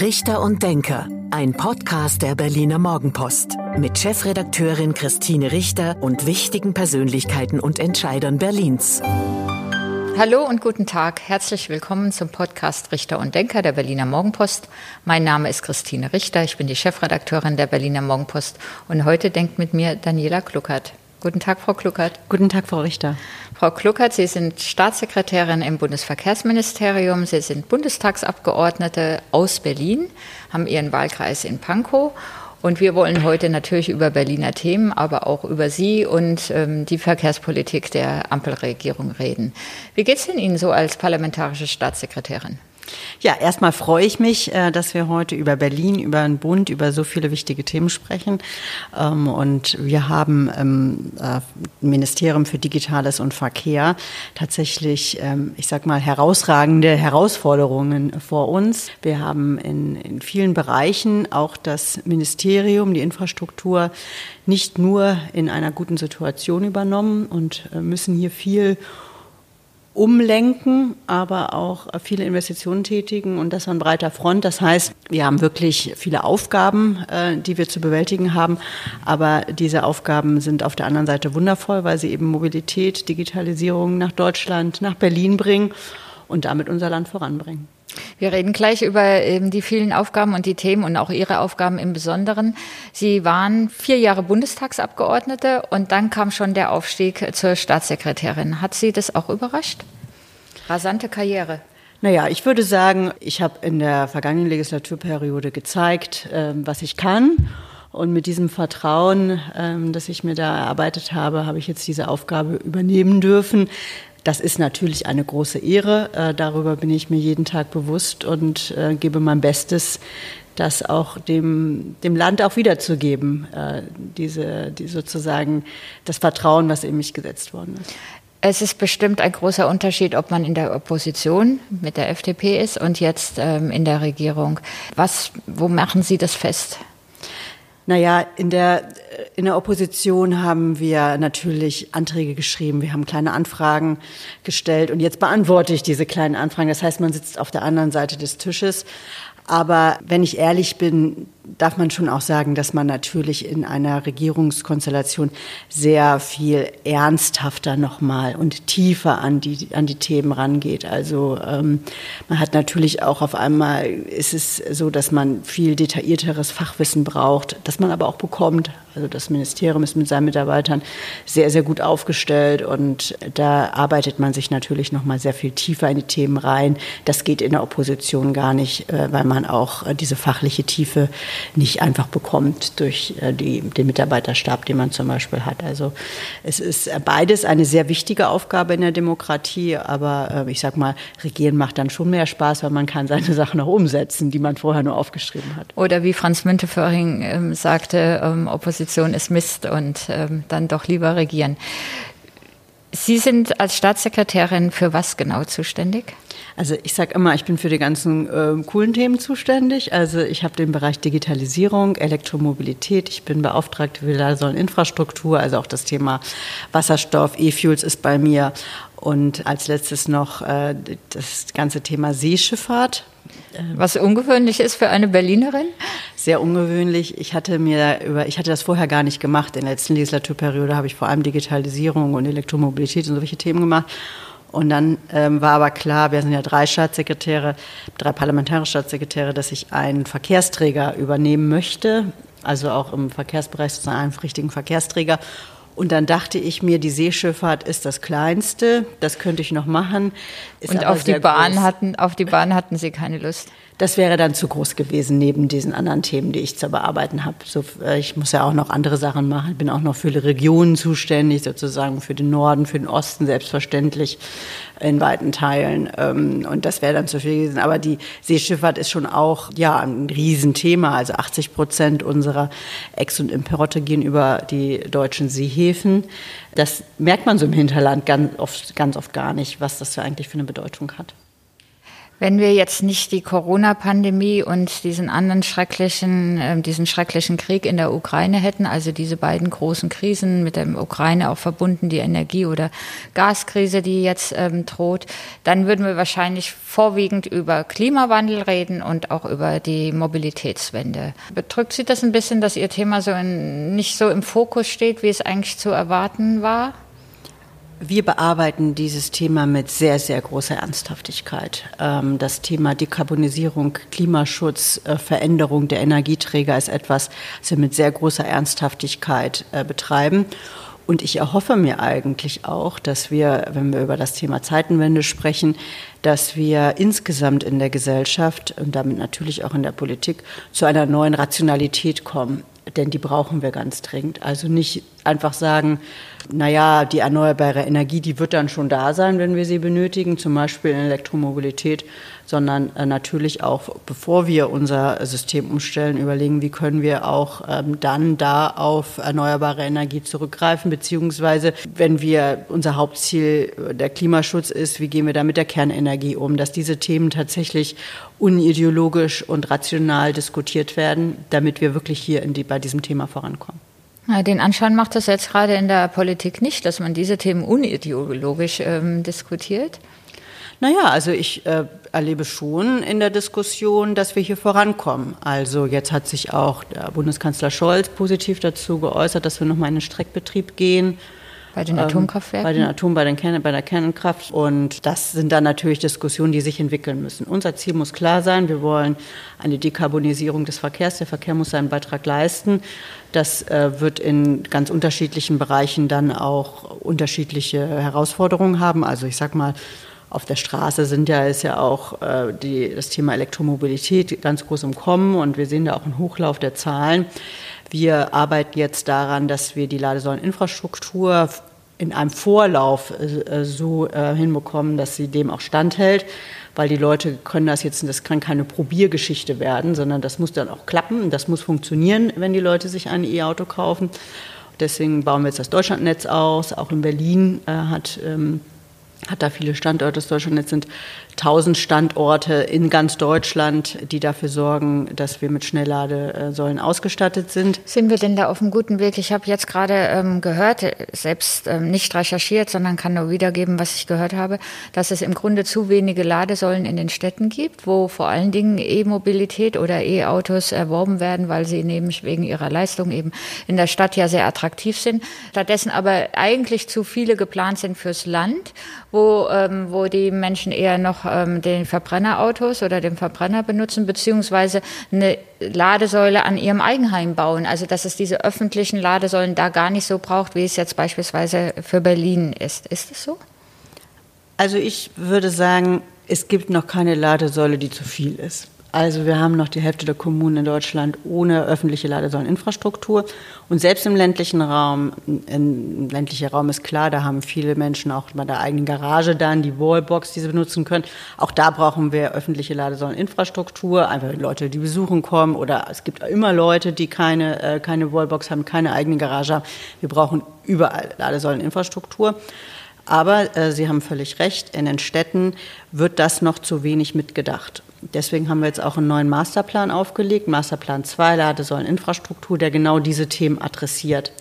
Richter und Denker, ein Podcast der Berliner Morgenpost mit Chefredakteurin Christine Richter und wichtigen Persönlichkeiten und Entscheidern Berlins. Hallo und guten Tag. Herzlich willkommen zum Podcast Richter und Denker der Berliner Morgenpost. Mein Name ist Christine Richter. Ich bin die Chefredakteurin der Berliner Morgenpost und heute denkt mit mir Daniela Kluckert. Guten Tag, Frau Kluckert. Guten Tag, Frau Richter. Frau Kluckert, Sie sind Staatssekretärin im Bundesverkehrsministerium. Sie sind Bundestagsabgeordnete aus Berlin, haben Ihren Wahlkreis in Pankow. Und wir wollen heute natürlich über Berliner Themen, aber auch über Sie und ähm, die Verkehrspolitik der Ampelregierung reden. Wie geht es denn Ihnen so als parlamentarische Staatssekretärin? Ja, erstmal freue ich mich, äh, dass wir heute über Berlin, über den Bund, über so viele wichtige Themen sprechen. Ähm, und wir haben im äh, Ministerium für Digitales und Verkehr tatsächlich, ähm, ich sag mal, herausragende Herausforderungen vor uns. Wir haben in, in vielen Bereichen auch das Ministerium, die Infrastruktur nicht nur in einer guten Situation übernommen und äh, müssen hier viel umlenken, aber auch viele Investitionen tätigen und das an breiter Front. Das heißt, wir haben wirklich viele Aufgaben, äh, die wir zu bewältigen haben, aber diese Aufgaben sind auf der anderen Seite wundervoll, weil sie eben Mobilität, Digitalisierung nach Deutschland, nach Berlin bringen und damit unser Land voranbringen. Wir reden gleich über ähm, die vielen Aufgaben und die Themen und auch Ihre Aufgaben im Besonderen. Sie waren vier Jahre Bundestagsabgeordnete und dann kam schon der Aufstieg zur Staatssekretärin. Hat Sie das auch überrascht? Rasante Karriere. Naja, ich würde sagen, ich habe in der vergangenen Legislaturperiode gezeigt, ähm, was ich kann. Und mit diesem Vertrauen, ähm, das ich mir da erarbeitet habe, habe ich jetzt diese Aufgabe übernehmen dürfen. Das ist natürlich eine große Ehre. Äh, darüber bin ich mir jeden Tag bewusst und äh, gebe mein Bestes, das auch dem, dem Land auch wiederzugeben, äh, diese, die sozusagen das Vertrauen, was in mich gesetzt worden ist. Es ist bestimmt ein großer Unterschied, ob man in der Opposition mit der FDP ist und jetzt ähm, in der Regierung. Was, wo machen Sie das fest? Naja, in der, in der Opposition haben wir natürlich Anträge geschrieben, wir haben kleine Anfragen gestellt und jetzt beantworte ich diese kleinen Anfragen. Das heißt, man sitzt auf der anderen Seite des Tisches. Aber wenn ich ehrlich bin, darf man schon auch sagen, dass man natürlich in einer Regierungskonstellation sehr viel ernsthafter nochmal und tiefer an die, an die Themen rangeht. Also ähm, man hat natürlich auch auf einmal, ist es so, dass man viel detaillierteres Fachwissen braucht, das man aber auch bekommt. Also das Ministerium ist mit seinen Mitarbeitern sehr, sehr gut aufgestellt und da arbeitet man sich natürlich nochmal sehr viel tiefer in die Themen rein. Das geht in der Opposition gar nicht, äh, weil man auch äh, diese fachliche Tiefe nicht einfach bekommt durch äh, die, den Mitarbeiterstab, den man zum Beispiel hat. Also es ist beides eine sehr wichtige Aufgabe in der Demokratie, aber äh, ich sag mal, Regieren macht dann schon mehr Spaß, weil man kann seine Sachen auch umsetzen, die man vorher nur aufgeschrieben hat. Oder wie Franz Münteföhring ähm, sagte, ähm, Opposition ist Mist und ähm, dann doch lieber regieren. Sie sind als Staatssekretärin für was genau zuständig? Also ich sage immer, ich bin für die ganzen äh, coolen Themen zuständig. Also ich habe den Bereich Digitalisierung, Elektromobilität. Ich bin beauftragt für Infrastruktur, also auch das Thema Wasserstoff, E-Fuels ist bei mir. Und als letztes noch äh, das ganze Thema Seeschifffahrt. Was ungewöhnlich ist für eine Berlinerin? Sehr ungewöhnlich. Ich hatte mir über, ich hatte das vorher gar nicht gemacht. In der letzten Legislaturperiode habe ich vor allem Digitalisierung und Elektromobilität und solche Themen gemacht. Und dann ähm, war aber klar, wir sind ja drei Staatssekretäre, drei parlamentarische Staatssekretäre, dass ich einen Verkehrsträger übernehmen möchte, also auch im Verkehrsbereich sozusagen einen richtigen Verkehrsträger. Und dann dachte ich mir, die Seeschifffahrt ist das Kleinste, das könnte ich noch machen. und auf die Bahn hatten, auf die Bahn hatten Sie keine Lust? Das wäre dann zu groß gewesen neben diesen anderen Themen, die ich zu bearbeiten habe. So, äh, ich muss ja auch noch andere Sachen machen. Ich bin auch noch für die Regionen zuständig, sozusagen für den Norden, für den Osten selbstverständlich in weiten Teilen. Ähm, und das wäre dann zu viel gewesen. Aber die Seeschifffahrt ist schon auch ja ein Riesenthema. Also 80 Prozent unserer Ex- und Imperotte gehen über die deutschen Seehäfen. Das merkt man so im Hinterland ganz oft, ganz oft gar nicht, was das für eigentlich für eine Bedeutung hat. Wenn wir jetzt nicht die Corona-Pandemie und diesen anderen schrecklichen, äh, diesen schrecklichen Krieg in der Ukraine hätten, also diese beiden großen Krisen mit der Ukraine auch verbunden, die Energie- oder Gaskrise, die jetzt ähm, droht, dann würden wir wahrscheinlich vorwiegend über Klimawandel reden und auch über die Mobilitätswende. Bedrückt Sie das ein bisschen, dass Ihr Thema so in, nicht so im Fokus steht, wie es eigentlich zu erwarten war? Wir bearbeiten dieses Thema mit sehr, sehr großer Ernsthaftigkeit. Ähm, das Thema Dekarbonisierung, Klimaschutz, äh, Veränderung der Energieträger ist etwas, das wir mit sehr großer Ernsthaftigkeit äh, betreiben. Und ich erhoffe mir eigentlich auch, dass wir, wenn wir über das Thema Zeitenwende sprechen, dass wir insgesamt in der Gesellschaft und damit natürlich auch in der Politik zu einer neuen Rationalität kommen. Denn die brauchen wir ganz dringend. Also nicht einfach sagen, naja, die erneuerbare Energie, die wird dann schon da sein, wenn wir sie benötigen, zum Beispiel in Elektromobilität, sondern äh, natürlich auch, bevor wir unser System umstellen, überlegen, wie können wir auch ähm, dann da auf erneuerbare Energie zurückgreifen, beziehungsweise wenn wir unser Hauptziel äh, der Klimaschutz ist, wie gehen wir da mit der Kernenergie um, dass diese Themen tatsächlich unideologisch und rational diskutiert werden, damit wir wirklich hier die, bei diesem Thema vorankommen. Den Anschein macht das jetzt gerade in der Politik nicht, dass man diese Themen unideologisch ähm, diskutiert. Naja, also ich äh, erlebe schon in der Diskussion, dass wir hier vorankommen. Also jetzt hat sich auch der Bundeskanzler Scholz positiv dazu geäußert, dass wir nochmal in den Streckbetrieb gehen. Bei den Atomkraftwerken? bei den Atom, bei, den Kern, bei der Kernkraft. Und das sind dann natürlich Diskussionen, die sich entwickeln müssen. Unser Ziel muss klar sein. Wir wollen eine Dekarbonisierung des Verkehrs. Der Verkehr muss seinen Beitrag leisten. Das äh, wird in ganz unterschiedlichen Bereichen dann auch unterschiedliche Herausforderungen haben. Also ich sag mal, auf der Straße sind ja, ist ja auch äh, die, das Thema Elektromobilität ganz groß im Kommen und wir sehen da auch einen Hochlauf der Zahlen. Wir arbeiten jetzt daran, dass wir die Ladesäuleninfrastruktur in einem Vorlauf äh, so äh, hinbekommen, dass sie dem auch standhält, weil die Leute können das jetzt, das kann keine Probiergeschichte werden, sondern das muss dann auch klappen, das muss funktionieren, wenn die Leute sich ein E-Auto kaufen. Deswegen bauen wir jetzt das Deutschlandnetz aus. Auch in Berlin äh, hat ähm, hat da viele Standorte. Das Deutschlandnetz sind 1000 Standorte in ganz Deutschland, die dafür sorgen, dass wir mit Schnellladesäulen ausgestattet sind. Sind wir denn da auf einem guten Weg? Ich habe jetzt gerade ähm, gehört, selbst ähm, nicht recherchiert, sondern kann nur wiedergeben, was ich gehört habe, dass es im Grunde zu wenige Ladesäulen in den Städten gibt, wo vor allen Dingen E-Mobilität oder E-Autos erworben werden, weil sie neben wegen ihrer Leistung eben in der Stadt ja sehr attraktiv sind. Stattdessen aber eigentlich zu viele geplant sind fürs Land, wo, ähm, wo die Menschen eher noch ähm, den Verbrennerautos oder den Verbrenner benutzen, beziehungsweise eine Ladesäule an ihrem Eigenheim bauen. Also dass es diese öffentlichen Ladesäulen da gar nicht so braucht, wie es jetzt beispielsweise für Berlin ist. Ist es so? Also ich würde sagen, es gibt noch keine Ladesäule, die zu viel ist. Also wir haben noch die Hälfte der Kommunen in Deutschland ohne öffentliche Ladesäuleninfrastruktur. Und selbst im ländlichen Raum, im ländlichen Raum ist klar, da haben viele Menschen auch bei der eigenen Garage dann die Wallbox, die sie benutzen können. Auch da brauchen wir öffentliche Ladesäuleninfrastruktur, einfach Leute, die besuchen kommen. Oder es gibt immer Leute, die keine, äh, keine Wallbox haben, keine eigene Garage haben. Wir brauchen überall Ladesäuleninfrastruktur. Aber äh, Sie haben völlig recht, in den Städten wird das noch zu wenig mitgedacht. Deswegen haben wir jetzt auch einen neuen Masterplan aufgelegt, Masterplan 2, Ladesäuleninfrastruktur, der genau diese Themen adressiert.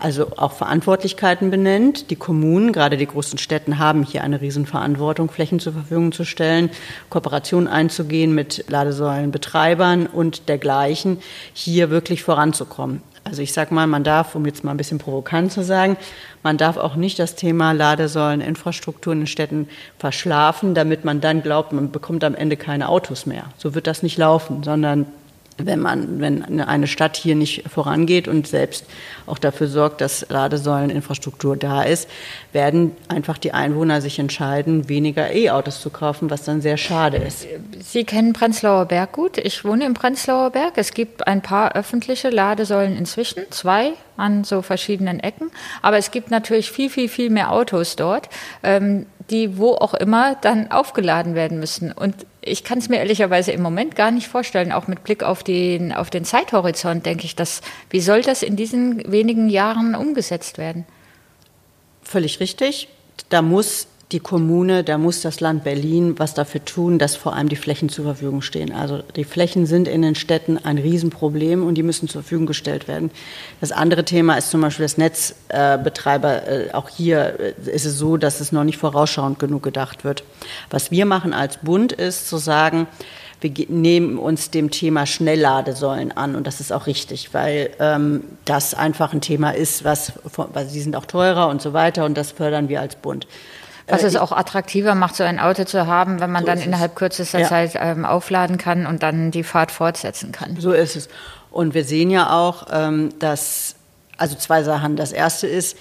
Also auch Verantwortlichkeiten benennt. Die Kommunen, gerade die großen Städten, haben hier eine Riesenverantwortung, Flächen zur Verfügung zu stellen, Kooperationen einzugehen mit Ladesäulenbetreibern und dergleichen, hier wirklich voranzukommen. Also ich sage mal, man darf, um jetzt mal ein bisschen provokant zu sagen, man darf auch nicht das Thema Ladesäuleninfrastruktur in den Städten verschlafen, damit man dann glaubt, man bekommt am Ende keine Autos mehr. So wird das nicht laufen, sondern wenn man, wenn eine Stadt hier nicht vorangeht und selbst auch dafür sorgt, dass Ladesäuleninfrastruktur da ist, werden einfach die Einwohner sich entscheiden, weniger E-Autos zu kaufen, was dann sehr schade ist. Sie kennen Prenzlauer Berg gut. Ich wohne im Prenzlauer Berg. Es gibt ein paar öffentliche Ladesäulen inzwischen, zwei an so verschiedenen Ecken. Aber es gibt natürlich viel, viel, viel mehr Autos dort, ähm, die wo auch immer dann aufgeladen werden müssen. Und ich kann es mir ehrlicherweise im Moment gar nicht vorstellen, auch mit Blick auf den, auf den Zeithorizont, denke ich, dass, wie soll das in diesen wenigen Jahren umgesetzt werden? Völlig richtig. Da muss die Kommune, da muss das Land Berlin was dafür tun, dass vor allem die Flächen zur Verfügung stehen. Also die Flächen sind in den Städten ein Riesenproblem und die müssen zur Verfügung gestellt werden. Das andere Thema ist zum Beispiel das Netzbetreiber. Äh, auch hier äh, ist es so, dass es noch nicht vorausschauend genug gedacht wird. Was wir machen als Bund ist zu sagen, wir nehmen uns dem Thema Schnellladesäulen an und das ist auch richtig, weil ähm, das einfach ein Thema ist, was, weil sie sind auch teurer und so weiter und das fördern wir als Bund. Was äh, es auch attraktiver macht, so ein Auto zu haben, wenn man so dann innerhalb kürzester ja. Zeit ähm, aufladen kann und dann die Fahrt fortsetzen kann. So ist es. Und wir sehen ja auch, ähm, dass, also zwei Sachen. Das erste ist,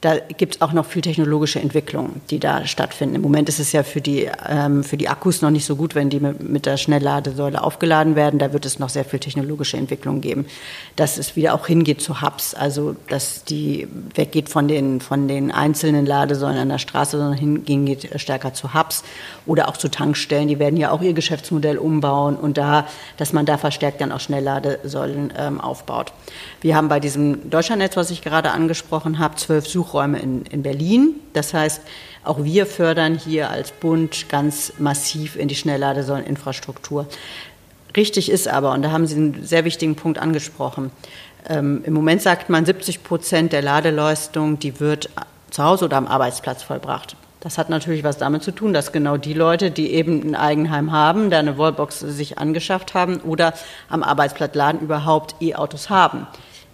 da gibt es auch noch viel technologische Entwicklungen, die da stattfinden. Im Moment ist es ja für die, ähm, für die Akkus noch nicht so gut, wenn die mit, der Schnellladesäule aufgeladen werden. Da wird es noch sehr viel technologische Entwicklungen geben, dass es wieder auch hingeht zu Hubs, also dass die weggeht von den, von den einzelnen Ladesäulen an der Straße, sondern hingeht stärker zu Hubs oder auch zu Tankstellen. Die werden ja auch ihr Geschäftsmodell umbauen und da, dass man da verstärkt dann auch Schnellladesäulen ähm, aufbaut. Wir haben bei diesem Deutschlandnetz, was ich gerade angesprochen habe, zwölf Such Suchräume in, in Berlin. Das heißt, auch wir fördern hier als Bund ganz massiv in die Schnellladesäuleninfrastruktur. Richtig ist aber, und da haben Sie einen sehr wichtigen Punkt angesprochen, ähm, im Moment sagt man, 70 Prozent der Ladeleistung, die wird zu Hause oder am Arbeitsplatz vollbracht. Das hat natürlich was damit zu tun, dass genau die Leute, die eben ein Eigenheim haben, da eine Wallbox sich angeschafft haben oder am Arbeitsplatz laden, überhaupt E-Autos haben.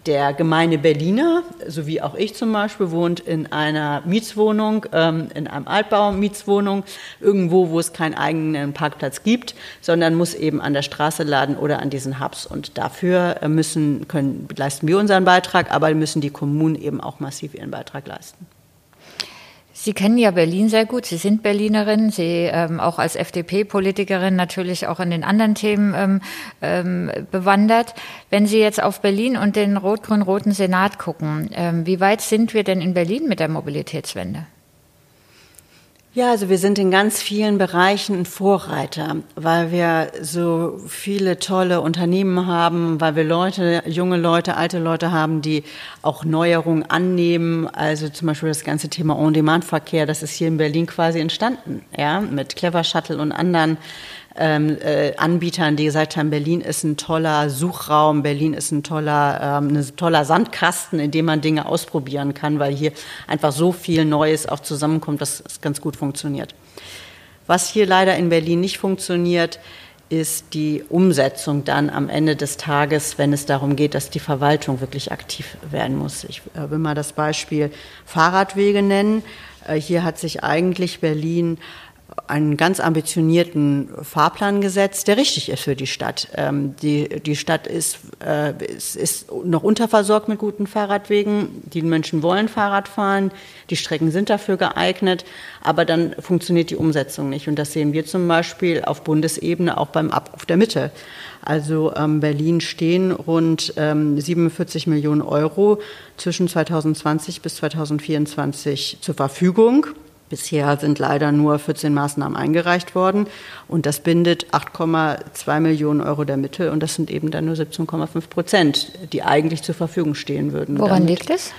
Der gemeine Berliner, so wie auch ich zum Beispiel, wohnt in einer Mietswohnung, ähm, in einem Altbau-Mietswohnung, irgendwo, wo es keinen eigenen Parkplatz gibt, sondern muss eben an der Straße laden oder an diesen Hubs. Und dafür äh, müssen, können, leisten wir unseren Beitrag, aber müssen die Kommunen eben auch massiv ihren Beitrag leisten. Sie kennen ja Berlin sehr gut. Sie sind Berlinerin. Sie ähm, auch als FDP-Politikerin natürlich auch in den anderen Themen ähm, ähm, bewandert. Wenn Sie jetzt auf Berlin und den rot-grün-roten Senat gucken, ähm, wie weit sind wir denn in Berlin mit der Mobilitätswende? Ja, also wir sind in ganz vielen Bereichen ein Vorreiter, weil wir so viele tolle Unternehmen haben, weil wir Leute, junge Leute, alte Leute haben, die auch Neuerungen annehmen. Also zum Beispiel das ganze Thema On-Demand-Verkehr, das ist hier in Berlin quasi entstanden, ja, mit Clever Shuttle und anderen ähm, äh, Anbietern, die gesagt haben, Berlin ist ein toller Suchraum, Berlin ist ein toller, ähm, ein toller Sandkasten, in dem man Dinge ausprobieren kann, weil hier einfach so viel Neues auch zusammenkommt, dass es ganz gut funktioniert. Was hier leider in Berlin nicht funktioniert, ist die Umsetzung dann am Ende des Tages, wenn es darum geht, dass die Verwaltung wirklich aktiv werden muss. Ich äh, will mal das Beispiel Fahrradwege nennen. Äh, hier hat sich eigentlich Berlin einen ganz ambitionierten Fahrplan gesetzt, der richtig ist für die Stadt. Ähm, die, die Stadt ist, äh, ist, ist noch unterversorgt mit guten Fahrradwegen. Die Menschen wollen Fahrrad fahren, die Strecken sind dafür geeignet, aber dann funktioniert die Umsetzung nicht. Und das sehen wir zum Beispiel auf Bundesebene auch beim Abruf der Mitte. Also ähm, Berlin stehen rund ähm, 47 Millionen Euro zwischen 2020 bis 2024 zur Verfügung. Bisher sind leider nur 14 Maßnahmen eingereicht worden und das bindet 8,2 Millionen Euro der Mittel und das sind eben dann nur 17,5 Prozent, die eigentlich zur Verfügung stehen würden. Woran damit. liegt es?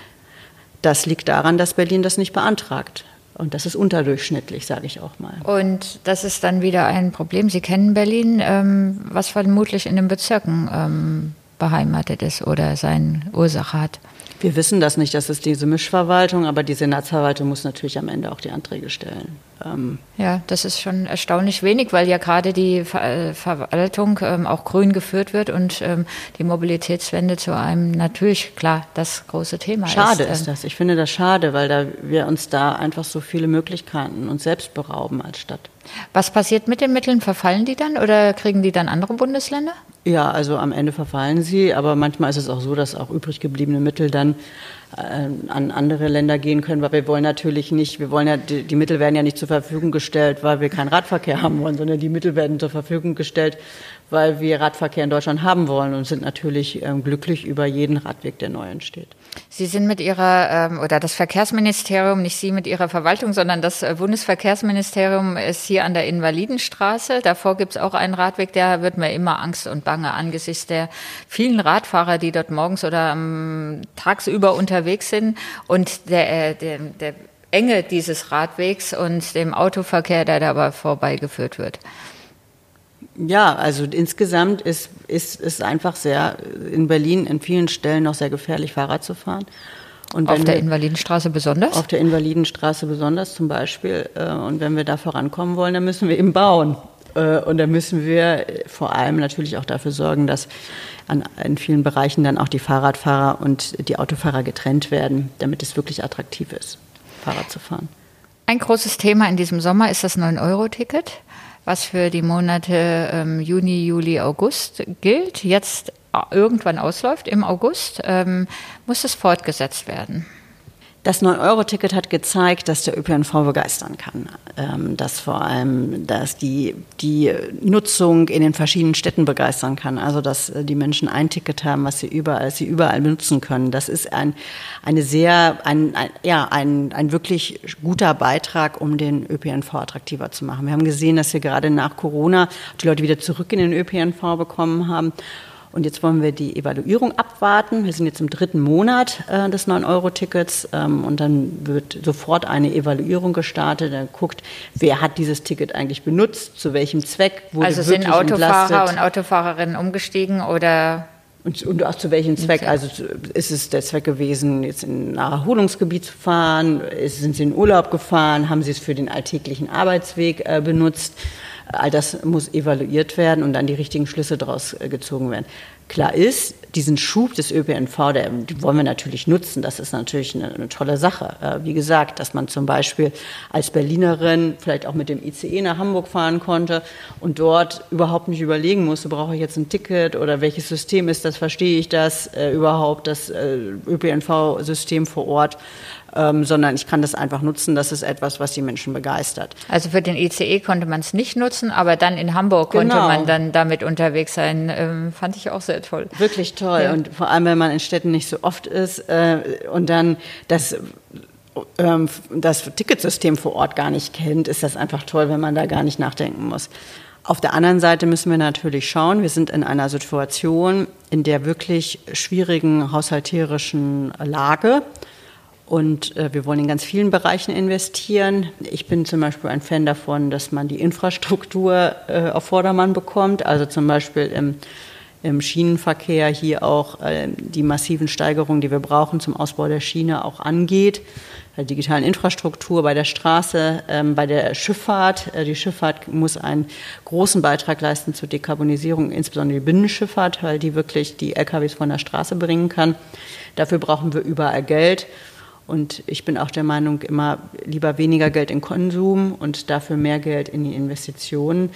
Das liegt daran, dass Berlin das nicht beantragt. Und das ist unterdurchschnittlich, sage ich auch mal. Und das ist dann wieder ein Problem. Sie kennen Berlin, ähm, was vermutlich in den Bezirken ähm, beheimatet ist oder seine Ursache hat. Wir wissen das nicht, das ist diese Mischverwaltung, aber die Senatsverwaltung muss natürlich am Ende auch die Anträge stellen. Ähm ja, das ist schon erstaunlich wenig, weil ja gerade die Ver Verwaltung ähm, auch grün geführt wird und ähm, die Mobilitätswende zu einem natürlich klar das große Thema schade ist. Schade ist das. Ich finde das schade, weil da wir uns da einfach so viele Möglichkeiten uns selbst berauben als Stadt. Was passiert mit den Mitteln? Verfallen die dann oder kriegen die dann andere Bundesländer? Ja, also am Ende verfallen sie, aber manchmal ist es auch so, dass auch übrig gebliebene Mittel dann an andere Länder gehen können, weil wir wollen natürlich nicht, wir wollen ja, die, die, Mittel werden ja nicht zur Verfügung gestellt, weil wir keinen Radverkehr haben wollen, sondern die Mittel werden zur Verfügung gestellt, weil wir Radverkehr in Deutschland haben wollen und sind natürlich ähm, glücklich über jeden Radweg, der neu entsteht. Sie sind mit Ihrer, ähm, oder das Verkehrsministerium, nicht Sie mit Ihrer Verwaltung, sondern das äh, Bundesverkehrsministerium ist hier an der Invalidenstraße. Davor gibt es auch einen Radweg, der wird mir immer Angst und Bange angesichts der vielen Radfahrer, die dort morgens oder ähm, tagsüber unterwegs sind. Und der, äh, der, der Enge dieses Radwegs und dem Autoverkehr, der dabei vorbeigeführt wird. Ja, also insgesamt ist, ist, ist einfach sehr in Berlin in vielen Stellen noch sehr gefährlich, Fahrrad zu fahren. Und auf der Invalidenstraße besonders? Auf der Invalidenstraße besonders zum Beispiel. Äh, und wenn wir da vorankommen wollen, dann müssen wir eben bauen. Äh, und dann müssen wir vor allem natürlich auch dafür sorgen, dass an, in vielen Bereichen dann auch die Fahrradfahrer und die Autofahrer getrennt werden, damit es wirklich attraktiv ist, Fahrrad zu fahren. Ein großes Thema in diesem Sommer ist das 9-Euro-Ticket was für die Monate ähm, Juni, Juli, August gilt, jetzt äh, irgendwann ausläuft im August, ähm, muss es fortgesetzt werden. Das 9-Euro-Ticket hat gezeigt, dass der ÖPNV begeistern kann. Ähm, dass vor allem, dass die, die Nutzung in den verschiedenen Städten begeistern kann. Also, dass äh, die Menschen ein Ticket haben, was sie überall, sie überall benutzen können. Das ist ein, eine sehr, ein, ein, ja, ein, ein wirklich guter Beitrag, um den ÖPNV attraktiver zu machen. Wir haben gesehen, dass wir gerade nach Corona die Leute wieder zurück in den ÖPNV bekommen haben. Und jetzt wollen wir die Evaluierung abwarten. Wir sind jetzt im dritten Monat äh, des 9-Euro-Tickets ähm, und dann wird sofort eine Evaluierung gestartet. Dann guckt, wer hat dieses Ticket eigentlich benutzt, zu welchem Zweck wurde Also sind Autofahrer entlastet. und Autofahrerinnen umgestiegen oder und, und, auch zu welchem Zweck? Also ist es der Zweck gewesen, jetzt in ein Erholungsgebiet zu fahren? Sind Sie in Urlaub gefahren? Haben Sie es für den alltäglichen Arbeitsweg äh, benutzt? All das muss evaluiert werden und dann die richtigen Schlüsse daraus äh, gezogen werden. Klar ist, diesen Schub des ÖPNV, der, den wollen wir natürlich nutzen. Das ist natürlich eine, eine, tolle Sache. Äh, wie gesagt, dass man zum Beispiel als Berlinerin vielleicht auch mit dem ICE nach Hamburg fahren konnte und dort überhaupt nicht überlegen musste, brauche ich jetzt ein Ticket oder welches System ist das, verstehe ich das äh, überhaupt, das ÖPNV-System vor Ort ähm, sondern ich kann das einfach nutzen. Das ist etwas, was die Menschen begeistert. Also für den ICE konnte man es nicht nutzen, aber dann in Hamburg konnte genau. man dann damit unterwegs sein. Ähm, fand ich auch sehr toll. Wirklich toll. Ja. Und vor allem, wenn man in Städten nicht so oft ist äh, und dann das ähm, das Ticketsystem vor Ort gar nicht kennt, ist das einfach toll, wenn man da gar nicht nachdenken muss. Auf der anderen Seite müssen wir natürlich schauen, wir sind in einer Situation in der wirklich schwierigen haushalterischen Lage. Und äh, wir wollen in ganz vielen Bereichen investieren. Ich bin zum Beispiel ein Fan davon, dass man die Infrastruktur äh, auf Vordermann bekommt. Also zum Beispiel im, im Schienenverkehr hier auch äh, die massiven Steigerungen, die wir brauchen zum Ausbau der Schiene auch angeht. Bei der digitalen Infrastruktur, bei der Straße, ähm, bei der Schifffahrt. Äh, die Schifffahrt muss einen großen Beitrag leisten zur Dekarbonisierung, insbesondere die Binnenschifffahrt, weil die wirklich die LKWs von der Straße bringen kann. Dafür brauchen wir überall Geld. Und ich bin auch der Meinung, immer lieber weniger Geld in Konsum und dafür mehr Geld in die Investitionen.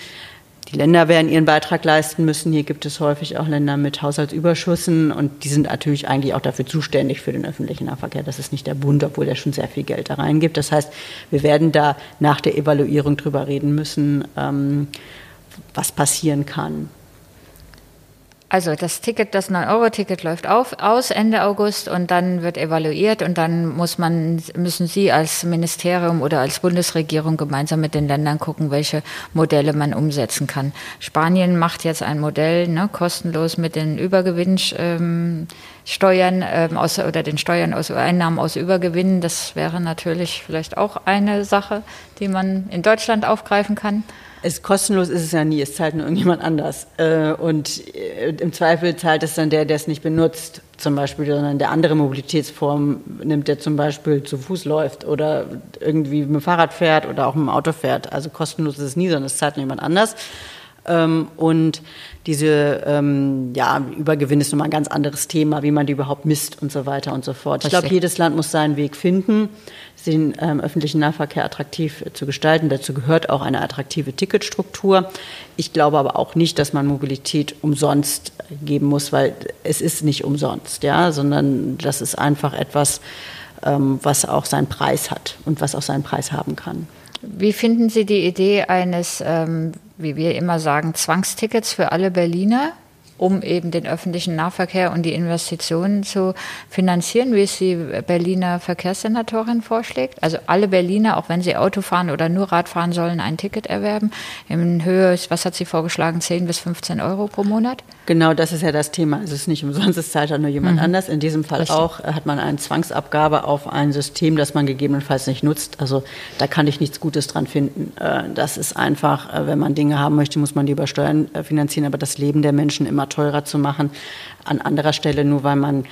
Die Länder werden ihren Beitrag leisten müssen. Hier gibt es häufig auch Länder mit Haushaltsüberschüssen und die sind natürlich eigentlich auch dafür zuständig für den öffentlichen Nahverkehr. Das ist nicht der Bund, obwohl der schon sehr viel Geld da reingibt. Das heißt, wir werden da nach der Evaluierung drüber reden müssen, ähm, was passieren kann. Also das Ticket, das 9-Euro-Ticket läuft auf, aus Ende August und dann wird evaluiert und dann muss man, müssen Sie als Ministerium oder als Bundesregierung gemeinsam mit den Ländern gucken, welche Modelle man umsetzen kann. Spanien macht jetzt ein Modell, ne, kostenlos mit den Übergewinnsteuern ähm, ähm, aus, oder den Steuern aus Einnahmen aus Übergewinnen. Das wäre natürlich vielleicht auch eine Sache, die man in Deutschland aufgreifen kann. Es kostenlos ist es ja nie, es zahlt nur irgendjemand anders. Äh, und äh, im Zweifel zahlt es dann der, der es nicht benutzt, zum Beispiel, sondern der andere Mobilitätsform nimmt, der zum Beispiel zu Fuß läuft oder irgendwie mit dem Fahrrad fährt oder auch mit dem Auto fährt. Also kostenlos ist es nie, sondern es zahlt nur jemand anders. Ähm, und diese ähm, ja, Übergewinn ist nochmal ein ganz anderes Thema, wie man die überhaupt misst und so weiter und so fort. Ich glaube, jedes Land muss seinen Weg finden den ähm, öffentlichen Nahverkehr attraktiv äh, zu gestalten. Dazu gehört auch eine attraktive Ticketstruktur. Ich glaube aber auch nicht, dass man Mobilität umsonst geben muss, weil es ist nicht umsonst, ja, sondern das ist einfach etwas, ähm, was auch seinen Preis hat und was auch seinen Preis haben kann. Wie finden Sie die Idee eines, ähm, wie wir immer sagen, Zwangstickets für alle Berliner? um eben den öffentlichen Nahverkehr und die Investitionen zu finanzieren, wie es die Berliner Verkehrssenatorin vorschlägt. Also alle Berliner, auch wenn sie Auto fahren oder nur Rad fahren sollen, ein Ticket erwerben. In Höhe, was hat sie vorgeschlagen, 10 bis 15 Euro pro Monat? Genau, das ist ja das Thema. Es ist nicht umsonst, es zahlt halt nur jemand mhm. anders. In diesem Fall Richtig. auch hat man eine Zwangsabgabe auf ein System, das man gegebenenfalls nicht nutzt. Also da kann ich nichts Gutes dran finden. Äh, das ist einfach, äh, wenn man Dinge haben möchte, muss man die über Steuern äh, finanzieren, aber das Leben der Menschen immer teurer zu machen. An anderer Stelle, nur weil man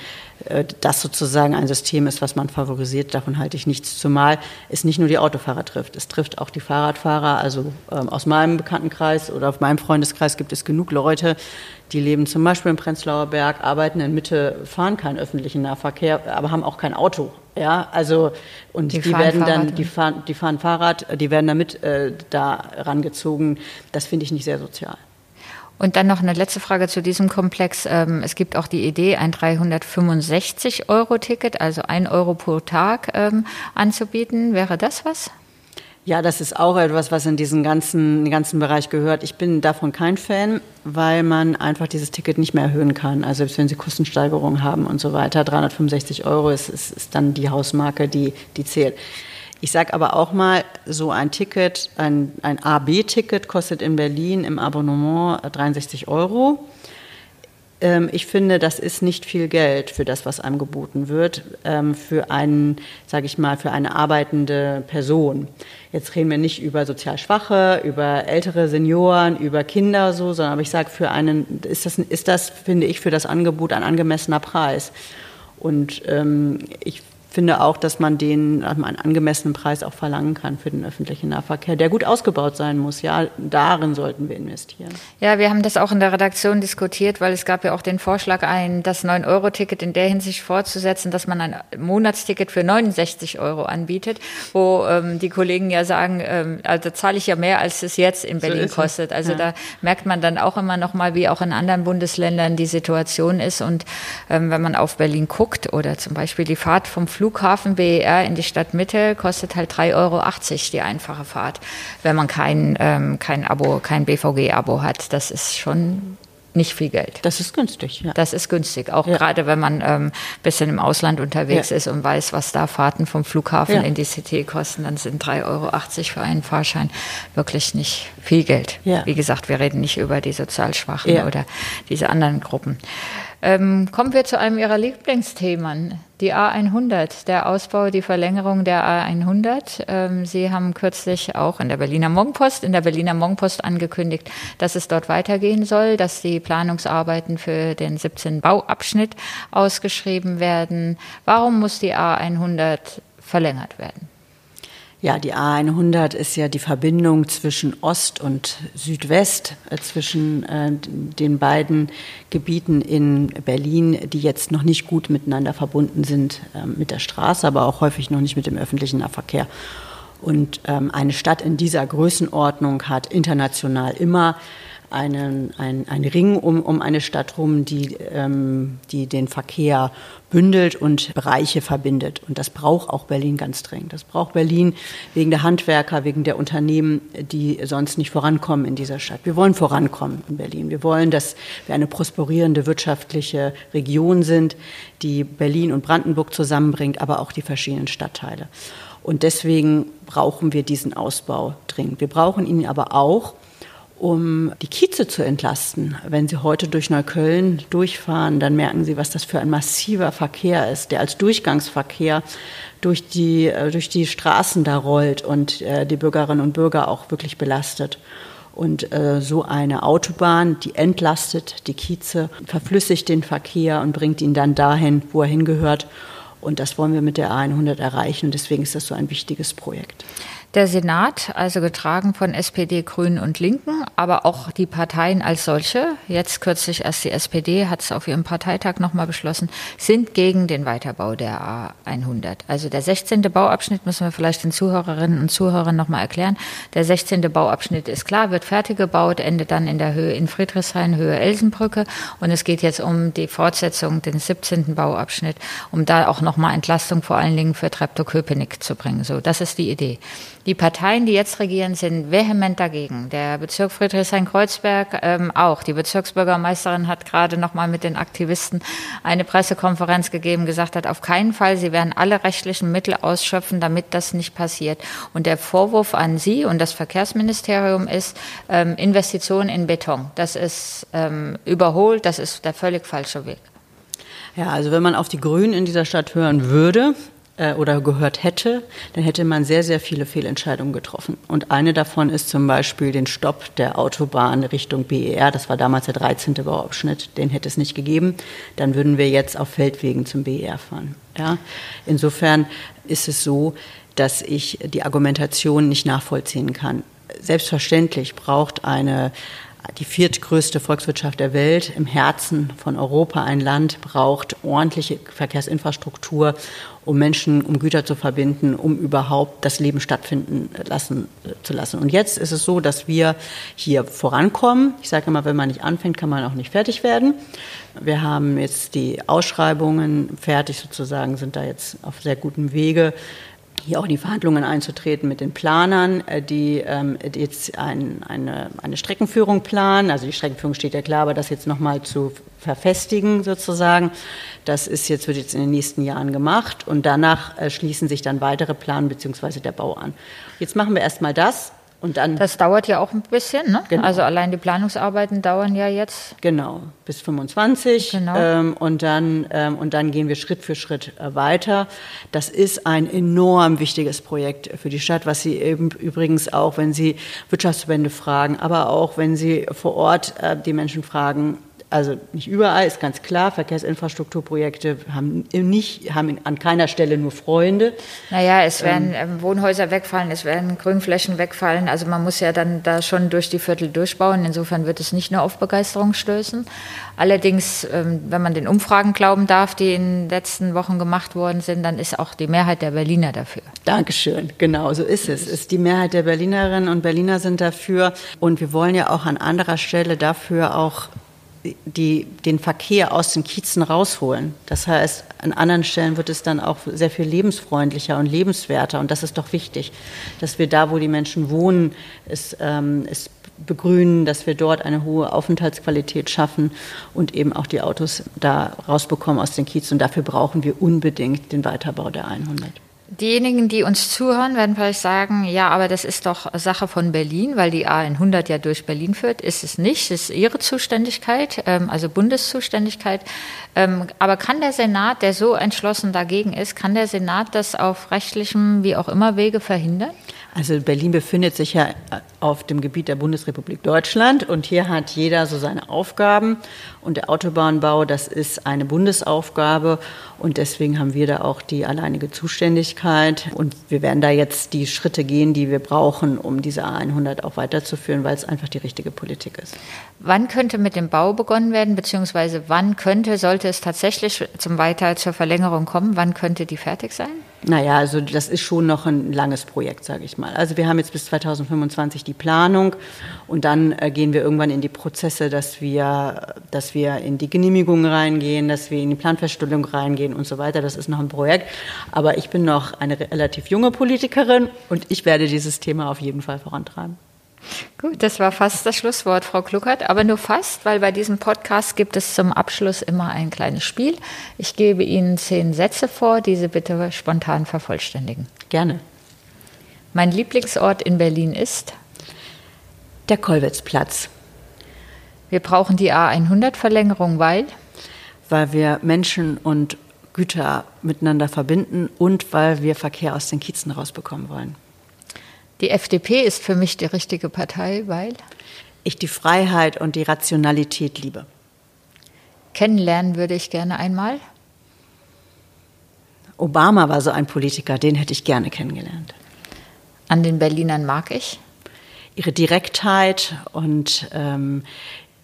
das sozusagen ein System ist, was man favorisiert, davon halte ich nichts. Zumal es nicht nur die Autofahrer trifft, es trifft auch die Fahrradfahrer. Also ähm, aus meinem Bekanntenkreis oder auf meinem Freundeskreis gibt es genug Leute, die leben zum Beispiel im Prenzlauer Berg, arbeiten in Mitte, fahren keinen öffentlichen Nahverkehr, aber haben auch kein Auto. Ja, also und die, die werden Fahrrad, dann, die fahren, die fahren Fahrrad, die werden damit äh, da rangezogen. Das finde ich nicht sehr sozial. Und dann noch eine letzte Frage zu diesem Komplex. Ähm, es gibt auch die Idee, ein 365-Euro-Ticket, also ein Euro pro Tag ähm, anzubieten. Wäre das was? Ja, das ist auch etwas, was in diesen ganzen, ganzen Bereich gehört. Ich bin davon kein Fan, weil man einfach dieses Ticket nicht mehr erhöhen kann. Also selbst wenn Sie Kostensteigerungen haben und so weiter, 365 Euro ist, ist, ist dann die Hausmarke, die, die zählt. Ich sage aber auch mal, so ein Ticket, ein, ein AB-Ticket kostet in Berlin im Abonnement 63 Euro. Ähm, ich finde, das ist nicht viel Geld für das, was einem geboten wird, ähm, für einen, sage ich mal, für eine arbeitende Person. Jetzt reden wir nicht über sozial Schwache, über ältere Senioren, über Kinder so, sondern aber ich sage, für einen ist das, ist das, finde ich, für das Angebot ein angemessener Preis. Und ähm, ich finde auch, dass man den einen angemessenen Preis auch verlangen kann für den öffentlichen Nahverkehr, der gut ausgebaut sein muss. Ja, darin sollten wir investieren. Ja, wir haben das auch in der Redaktion diskutiert, weil es gab ja auch den Vorschlag, ein das 9-Euro-Ticket in der Hinsicht fortzusetzen, dass man ein Monatsticket für 69 Euro anbietet, wo ähm, die Kollegen ja sagen, ähm, also zahle ich ja mehr, als es jetzt in Berlin so kostet. Also ja. da merkt man dann auch immer noch mal, wie auch in anderen Bundesländern die Situation ist. Und ähm, wenn man auf Berlin guckt oder zum Beispiel die Fahrt vom Flughafen BER in die Stadtmitte kostet halt 3,80 Euro die einfache Fahrt, wenn man kein, ähm, kein Abo, kein BVG-Abo hat. Das ist schon nicht viel Geld. Das ist günstig, ja. Das ist günstig, auch ja. gerade wenn man ein ähm, bisschen im Ausland unterwegs ja. ist und weiß, was da Fahrten vom Flughafen in die City kosten, dann sind 3,80 Euro für einen Fahrschein wirklich nicht viel Geld. Wie gesagt, wir reden nicht über die sozial Schwachen oder diese anderen Gruppen. Ähm, kommen wir zu einem Ihrer Lieblingsthemen, die A100, der Ausbau, die Verlängerung der A100. Ähm, Sie haben kürzlich auch in der Berliner Morgenpost, in der Berliner Morgenpost angekündigt, dass es dort weitergehen soll, dass die Planungsarbeiten für den 17. Bauabschnitt ausgeschrieben werden. Warum muss die A100 verlängert werden? Ja, die A100 ist ja die Verbindung zwischen Ost und Südwest, äh, zwischen äh, den beiden Gebieten in Berlin, die jetzt noch nicht gut miteinander verbunden sind äh, mit der Straße, aber auch häufig noch nicht mit dem öffentlichen Nahverkehr. Und ähm, eine Stadt in dieser Größenordnung hat international immer einen, ein, ein Ring um, um eine Stadt rum, die, ähm, die den Verkehr bündelt und Bereiche verbindet. Und das braucht auch Berlin ganz dringend. Das braucht Berlin wegen der Handwerker, wegen der Unternehmen, die sonst nicht vorankommen in dieser Stadt. Wir wollen vorankommen in Berlin. Wir wollen, dass wir eine prosperierende wirtschaftliche Region sind, die Berlin und Brandenburg zusammenbringt, aber auch die verschiedenen Stadtteile. Und deswegen brauchen wir diesen Ausbau dringend. Wir brauchen ihn aber auch, um die Kieze zu entlasten. Wenn Sie heute durch Neukölln durchfahren, dann merken Sie, was das für ein massiver Verkehr ist, der als Durchgangsverkehr durch die, äh, durch die Straßen da rollt und äh, die Bürgerinnen und Bürger auch wirklich belastet. Und äh, so eine Autobahn, die entlastet die Kieze, verflüssigt den Verkehr und bringt ihn dann dahin, wo er hingehört. Und das wollen wir mit der A100 erreichen. Und deswegen ist das so ein wichtiges Projekt. Der Senat, also getragen von SPD, Grünen und Linken, aber auch die Parteien als solche, jetzt kürzlich erst die SPD hat es auf ihrem Parteitag nochmal beschlossen, sind gegen den Weiterbau der A100. Also der 16. Bauabschnitt müssen wir vielleicht den Zuhörerinnen und Zuhörern nochmal erklären. Der 16. Bauabschnitt ist klar, wird fertig gebaut, endet dann in der Höhe in Friedrichshain, Höhe Elsenbrücke. Und es geht jetzt um die Fortsetzung, den 17. Bauabschnitt, um da auch nochmal Entlastung vor allen Dingen für Treptow-Köpenick zu bringen. So, das ist die Idee. Die Parteien, die jetzt regieren, sind vehement dagegen. Der Bezirk Friedrichshain-Kreuzberg ähm, auch. Die Bezirksbürgermeisterin hat gerade noch mal mit den Aktivisten eine Pressekonferenz gegeben, gesagt hat, auf keinen Fall, sie werden alle rechtlichen Mittel ausschöpfen, damit das nicht passiert. Und der Vorwurf an Sie und das Verkehrsministerium ist ähm, Investitionen in Beton. Das ist ähm, überholt, das ist der völlig falsche Weg. Ja, also wenn man auf die Grünen in dieser Stadt hören würde, äh, oder gehört hätte, dann hätte man sehr, sehr viele Fehlentscheidungen getroffen. Und eine davon ist zum Beispiel den Stopp der Autobahn Richtung BER. Das war damals der 13. Bauabschnitt. Den hätte es nicht gegeben. Dann würden wir jetzt auf Feldwegen zum BER fahren. Ja? Insofern ist es so, dass ich die Argumentation nicht nachvollziehen kann. Selbstverständlich braucht eine die viertgrößte Volkswirtschaft der Welt, im Herzen von Europa ein Land, braucht ordentliche Verkehrsinfrastruktur, um Menschen, um Güter zu verbinden, um überhaupt das Leben stattfinden lassen, äh, zu lassen. Und jetzt ist es so, dass wir hier vorankommen. Ich sage immer, wenn man nicht anfängt, kann man auch nicht fertig werden. Wir haben jetzt die Ausschreibungen fertig sozusagen, sind da jetzt auf sehr gutem Wege hier auch in die Verhandlungen einzutreten mit den Planern, äh, die, ähm, die jetzt ein, eine, eine Streckenführung planen. Also die Streckenführung steht ja klar, aber das jetzt nochmal zu verfestigen sozusagen, das ist jetzt, wird jetzt in den nächsten Jahren gemacht und danach äh, schließen sich dann weitere Plan bzw. der Bau an. Jetzt machen wir erstmal das und dann das dauert ja auch ein bisschen, ne? Genau. Also allein die Planungsarbeiten dauern ja jetzt. Genau, bis 25. Genau. Ähm, und, dann, ähm, und dann gehen wir Schritt für Schritt äh, weiter. Das ist ein enorm wichtiges Projekt für die Stadt, was Sie eben übrigens auch, wenn Sie Wirtschaftsverbände fragen, aber auch wenn Sie vor Ort äh, die Menschen fragen, also nicht überall, ist ganz klar, Verkehrsinfrastrukturprojekte haben, nicht, haben an keiner Stelle nur Freunde. Naja, es werden ähm, Wohnhäuser wegfallen, es werden Grünflächen wegfallen. Also man muss ja dann da schon durch die Viertel durchbauen. Insofern wird es nicht nur auf Begeisterung stößen. Allerdings, ähm, wenn man den Umfragen glauben darf, die in den letzten Wochen gemacht worden sind, dann ist auch die Mehrheit der Berliner dafür. Dankeschön, genau so ist es. Ist die Mehrheit der Berlinerinnen und Berliner sind dafür. Und wir wollen ja auch an anderer Stelle dafür auch die, den Verkehr aus den Kiezen rausholen. Das heißt, an anderen Stellen wird es dann auch sehr viel lebensfreundlicher und lebenswerter. Und das ist doch wichtig, dass wir da, wo die Menschen wohnen, es, ähm, es begrünen, dass wir dort eine hohe Aufenthaltsqualität schaffen und eben auch die Autos da rausbekommen aus den Kiezen. Und dafür brauchen wir unbedingt den Weiterbau der 100. Diejenigen, die uns zuhören, werden vielleicht sagen, ja, aber das ist doch Sache von Berlin, weil die A100 ja durch Berlin führt. Ist es nicht, ist ihre Zuständigkeit, ähm, also Bundeszuständigkeit. Ähm, aber kann der Senat, der so entschlossen dagegen ist, kann der Senat das auf rechtlichem, wie auch immer, Wege verhindern? Also Berlin befindet sich ja auf dem Gebiet der Bundesrepublik Deutschland und hier hat jeder so seine Aufgaben und der Autobahnbau, das ist eine Bundesaufgabe und deswegen haben wir da auch die alleinige Zuständigkeit und wir werden da jetzt die Schritte gehen, die wir brauchen, um diese A100 auch weiterzuführen, weil es einfach die richtige Politik ist. Wann könnte mit dem Bau begonnen werden, beziehungsweise wann könnte, sollte es tatsächlich zum Weiter zur Verlängerung kommen, wann könnte die fertig sein? Naja, also das ist schon noch ein langes Projekt, sage ich mal. Also wir haben jetzt bis 2025 die Planung und dann äh, gehen wir irgendwann in die Prozesse, dass wir, dass wir in die Genehmigung reingehen, dass wir in die Planfeststellung reingehen und so weiter. Das ist noch ein Projekt. Aber ich bin noch eine relativ junge Politikerin und ich werde dieses Thema auf jeden Fall vorantreiben. Gut, das war fast das Schlusswort, Frau Kluckert, aber nur fast, weil bei diesem Podcast gibt es zum Abschluss immer ein kleines Spiel. Ich gebe Ihnen zehn Sätze vor, diese bitte spontan vervollständigen. Gerne. Mein Lieblingsort in Berlin ist? Der Kollwitzplatz. Wir brauchen die A100-Verlängerung, weil? Weil wir Menschen und Güter miteinander verbinden und weil wir Verkehr aus den Kiezen rausbekommen wollen. Die FDP ist für mich die richtige Partei, weil ich die Freiheit und die Rationalität liebe. Kennenlernen würde ich gerne einmal. Obama war so ein Politiker, den hätte ich gerne kennengelernt. An den Berlinern mag ich? Ihre Direktheit und ähm,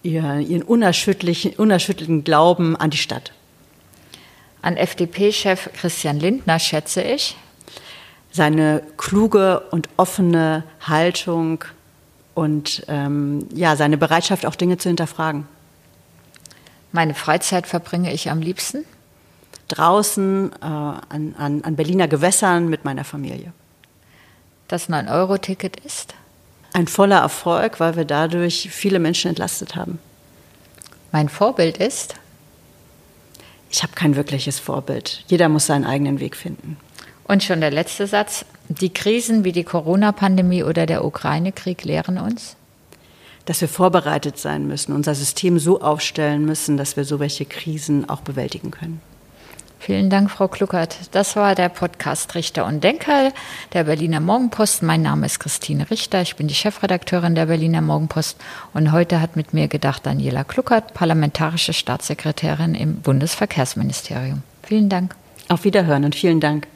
ihr, ihren unerschütterlichen, unerschütterlichen Glauben an die Stadt. An FDP-Chef Christian Lindner schätze ich? Seine kluge und offene Haltung und ähm, ja, seine Bereitschaft, auch Dinge zu hinterfragen. Meine Freizeit verbringe ich am liebsten? Draußen äh, an, an, an Berliner Gewässern mit meiner Familie. Das 9-Euro-Ticket ist? Ein voller Erfolg, weil wir dadurch viele Menschen entlastet haben. Mein Vorbild ist? Ich habe kein wirkliches Vorbild. Jeder muss seinen eigenen Weg finden. Und schon der letzte Satz. Die Krisen wie die Corona-Pandemie oder der Ukraine-Krieg lehren uns? Dass wir vorbereitet sein müssen, unser System so aufstellen müssen, dass wir so welche Krisen auch bewältigen können. Vielen Dank, Frau Kluckert. Das war der Podcast Richter und Denker der Berliner Morgenpost. Mein Name ist Christine Richter. Ich bin die Chefredakteurin der Berliner Morgenpost. Und heute hat mit mir gedacht Daniela Kluckert, parlamentarische Staatssekretärin im Bundesverkehrsministerium. Vielen Dank. Auf Wiederhören und vielen Dank.